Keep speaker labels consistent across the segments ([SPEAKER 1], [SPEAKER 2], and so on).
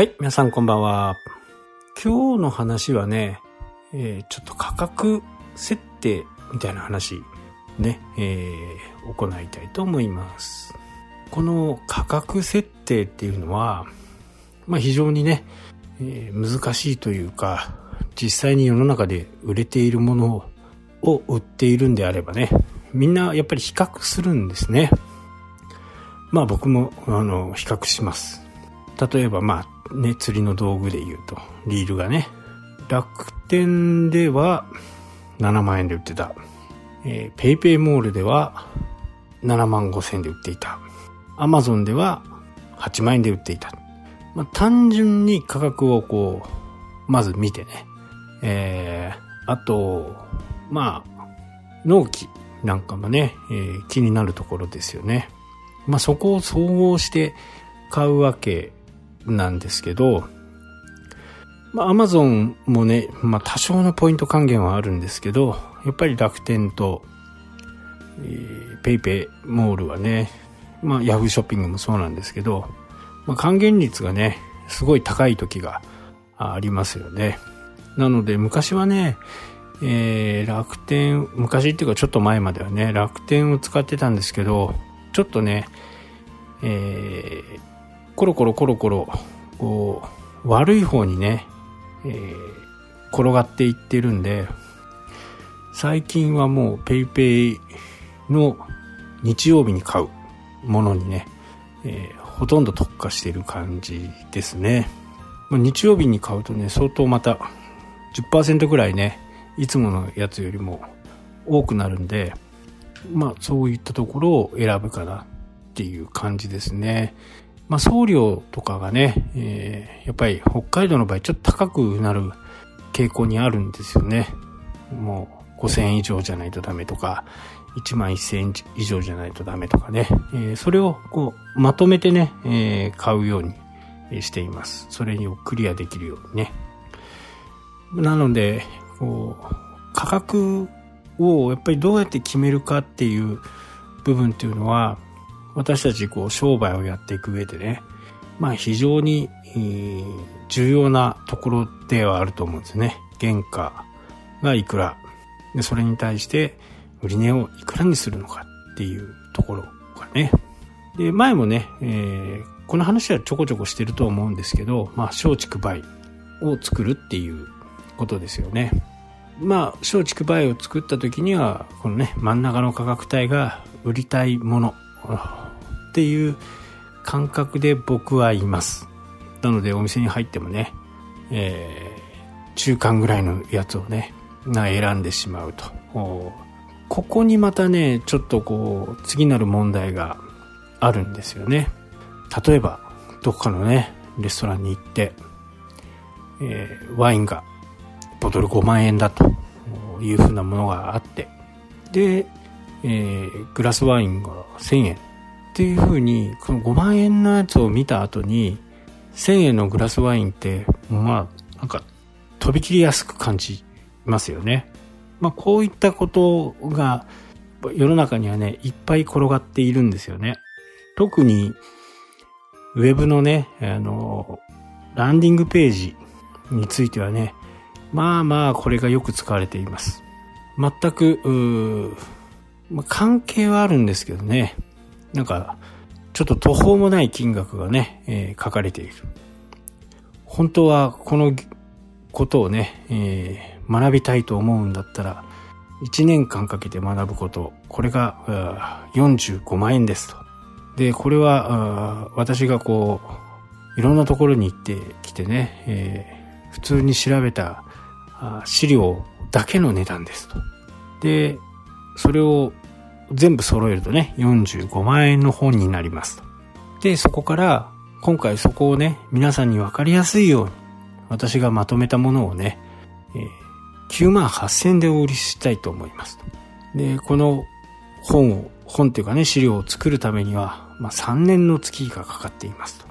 [SPEAKER 1] はい、皆さんこんばんは。今日の話はね、えー、ちょっと価格設定みたいな話ね、えー、行いたいと思います。この価格設定っていうのは、まあ非常にね、えー難しいというか、実際に世の中で売れているものを売っているんであればね、みんなやっぱり比較するんですね。まあ僕も、あの、比較します。例えばまあね、釣りの道具で言うと、リールがね、楽天では7万円で売ってた。えー、ペイペイモールでは7万5千円で売っていた。アマゾンでは8万円で売っていた。まあ、単純に価格をこう、まず見てね。えー、あと、まあ、納期なんかもね、えー気になるところですよね。まあ、そこを総合して買うわけなんですけど、まあ、アマゾンもね、まあ、多少のポイント還元はあるんですけど、やっぱり楽天と、えー、ペイペイモールはね、まあ、ヤフーショッピングもそうなんですけど、まあ、還元率がね、すごい高い時がありますよね。なので、昔はね、えー、楽天、昔っていうかちょっと前まではね、楽天を使ってたんですけど、ちょっとね、えー、コロコロコロコロ、こう、悪い方にね、えー、転がっていってるんで、最近はもう PayPay の日曜日に買うものにね、えーほとんど特化してる感じですね。日曜日に買うとね、相当また10%ぐらいね、いつものやつよりも多くなるんで、まあそういったところを選ぶかなっていう感じですね。まあ送料とかがね、えーやっぱり北海道の場合ちょっと高くなる傾向にあるんですよね。もう5000円以上じゃないとダメとか、1万1000円以上じゃないとダメとかね。えーそれをこうまとめてね、えー買うようにしています。それをクリアできるようにね。なので、こう、価格をやっぱりどうやって決めるかっていう部分っていうのは、私たちこう商売をやっていく上でね、まあ非常に、重要なところではあると思うんですね。原価がいくら。で、それに対して売値をいくらにするのかっていうところがね。で、前もね、えーこの話はちょこちょこしてると思うんですけど、まあ、松竹梅を作るっていうことですよね。まあ、松竹梅を作った時には、このね、真ん中の価格帯が売りたいものっていう感覚で僕はいます。なので、お店に入ってもね、えー中間ぐらいのやつをね、な選んでしまうと。ここにまたね、ちょっとこう、次なる問題があるんですよね。例えば、どこかのね、レストランに行って、えーワインがボトル5万円だというふうなものがあって、で、えーグラスワインが1000円っていうふうに、この5万円のやつを見た後に、1000円のグラスワインって、まあ、なんか、飛び切りやすく感じますよね。まあ、こういったことが、世の中にはね、いっぱい転がっているんですよね。特に、ウェブのね、あの、ランディングページについてはね、まあまあこれがよく使われています。全く、まあ、関係はあるんですけどね、なんか、ちょっと途方もない金額がね、えー書かれている。本当はこのことをね、えー学びたいと思うんだったら、1年間かけて学ぶこと、これが45万円ですと。で、これは、私がこう、いろんなところに行ってきてね、えー普通に調べた資料だけの値段ですと。で、それを全部揃えるとね、45万円の本になります。で、そこから、今回そこをね、皆さんにわかりやすいように、私がまとめたものをね、えー9万8000円でお売りしたいと思います。で、この本を、本っていうかね、資料を作るためには、まあ、3年の月がかかっていますと。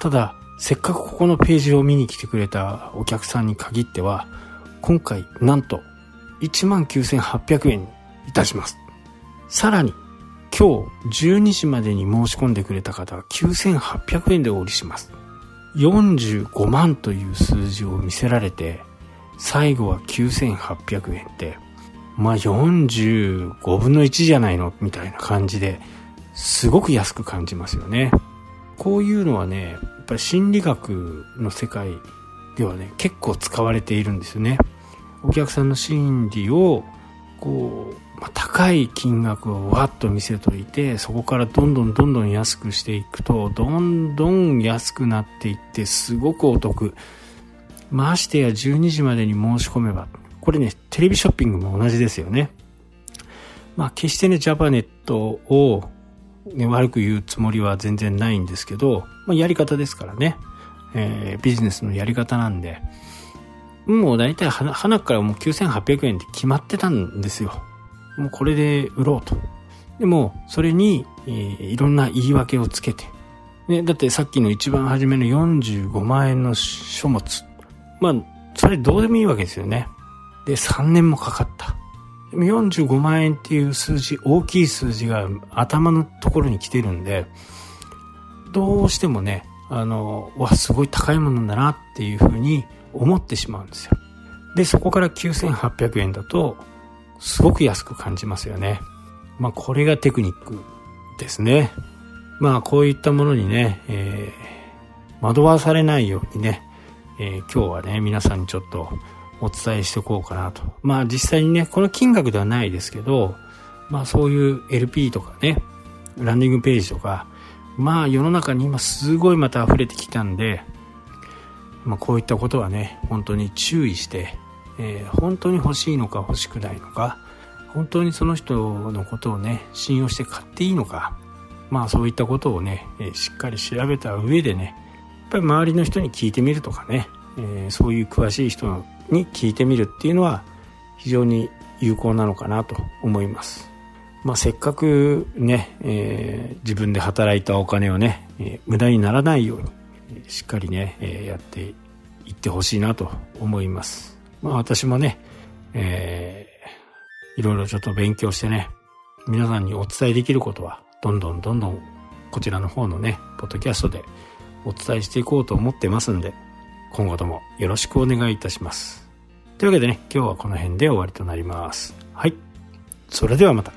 [SPEAKER 1] ただ、せっかくここのページを見に来てくれたお客さんに限っては、今回、なんと、19,800円いたします。さらに、今日12時までに申し込んでくれた方は9800円でお売りします。45万という数字を見せられて、最後は9800円って、まあ45分の1じゃないのみたいな感じで、すごく安く感じますよね。こういうのはね、やっぱり心理学の世界ではね、結構使われているんですよね。お客さんの心理を、こう、ま、高い金額をわっと見せといて、そこからどんどんどんどん安くしていくと、どんどん安くなっていって、すごくお得。ましてや12時までに申し込めば、これね、テレビショッピングも同じですよね。まあ、決してね、ジャパネットを、ね、悪く言うつもりは全然ないんですけど、まあ、やり方ですからね。えー、ビジネスのやり方なんで、もう大体は、花からもう9800円って決まってたんですよ。もうこれで売ろうと。でも、それに、えー、いろんな言い訳をつけて。ね、だってさっきの一番初めの45万円の書物。まあ、それどうでもいいわけですよね。で、3年もかかった。でも45万円っていう数字、大きい数字が頭のところに来てるんで、どうしてもね、あの、わ、すごい高いものだなっていうふうに思ってしまうんですよ。で、そこから9800円だと、すごく安く感じますよね。まあ、これがテクニックですね。まあ、こういったものにね、えー、惑わされないようにね、えー、今日はね、皆さんにちょっとお伝えしておこうかなと。まあ、実際にね、この金額ではないですけど、まあ、そういう LP とかね、ランディングページとか、まあ、世の中に今すごいまた溢れてきたんで、まあ、こういったことはね本当に注意して、えー、本当に欲しいのか欲しくないのか本当にその人のことをね信用して買っていいのかまあそういったことをね、えー、しっかり調べた上でねやっぱり周りの人に聞いてみるとかね、えー、そういう詳しい人に聞いてみるっていうのは非常に有効なのかなと思います。まあ、せっかくね、えー、自分で働いたお金をね、えー、無駄にならないようにしっかりね、えやっていってほしいなと思います。まあ私もね、えー、いろいろちょっと勉強してね、皆さんにお伝えできることは、どんどんどんどんこちらの方のね、ポッドキャストでお伝えしていこうと思ってますんで、今後ともよろしくお願いいたします。というわけでね、今日はこの辺で終わりとなります。はい。それではまた。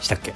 [SPEAKER 1] したっけ？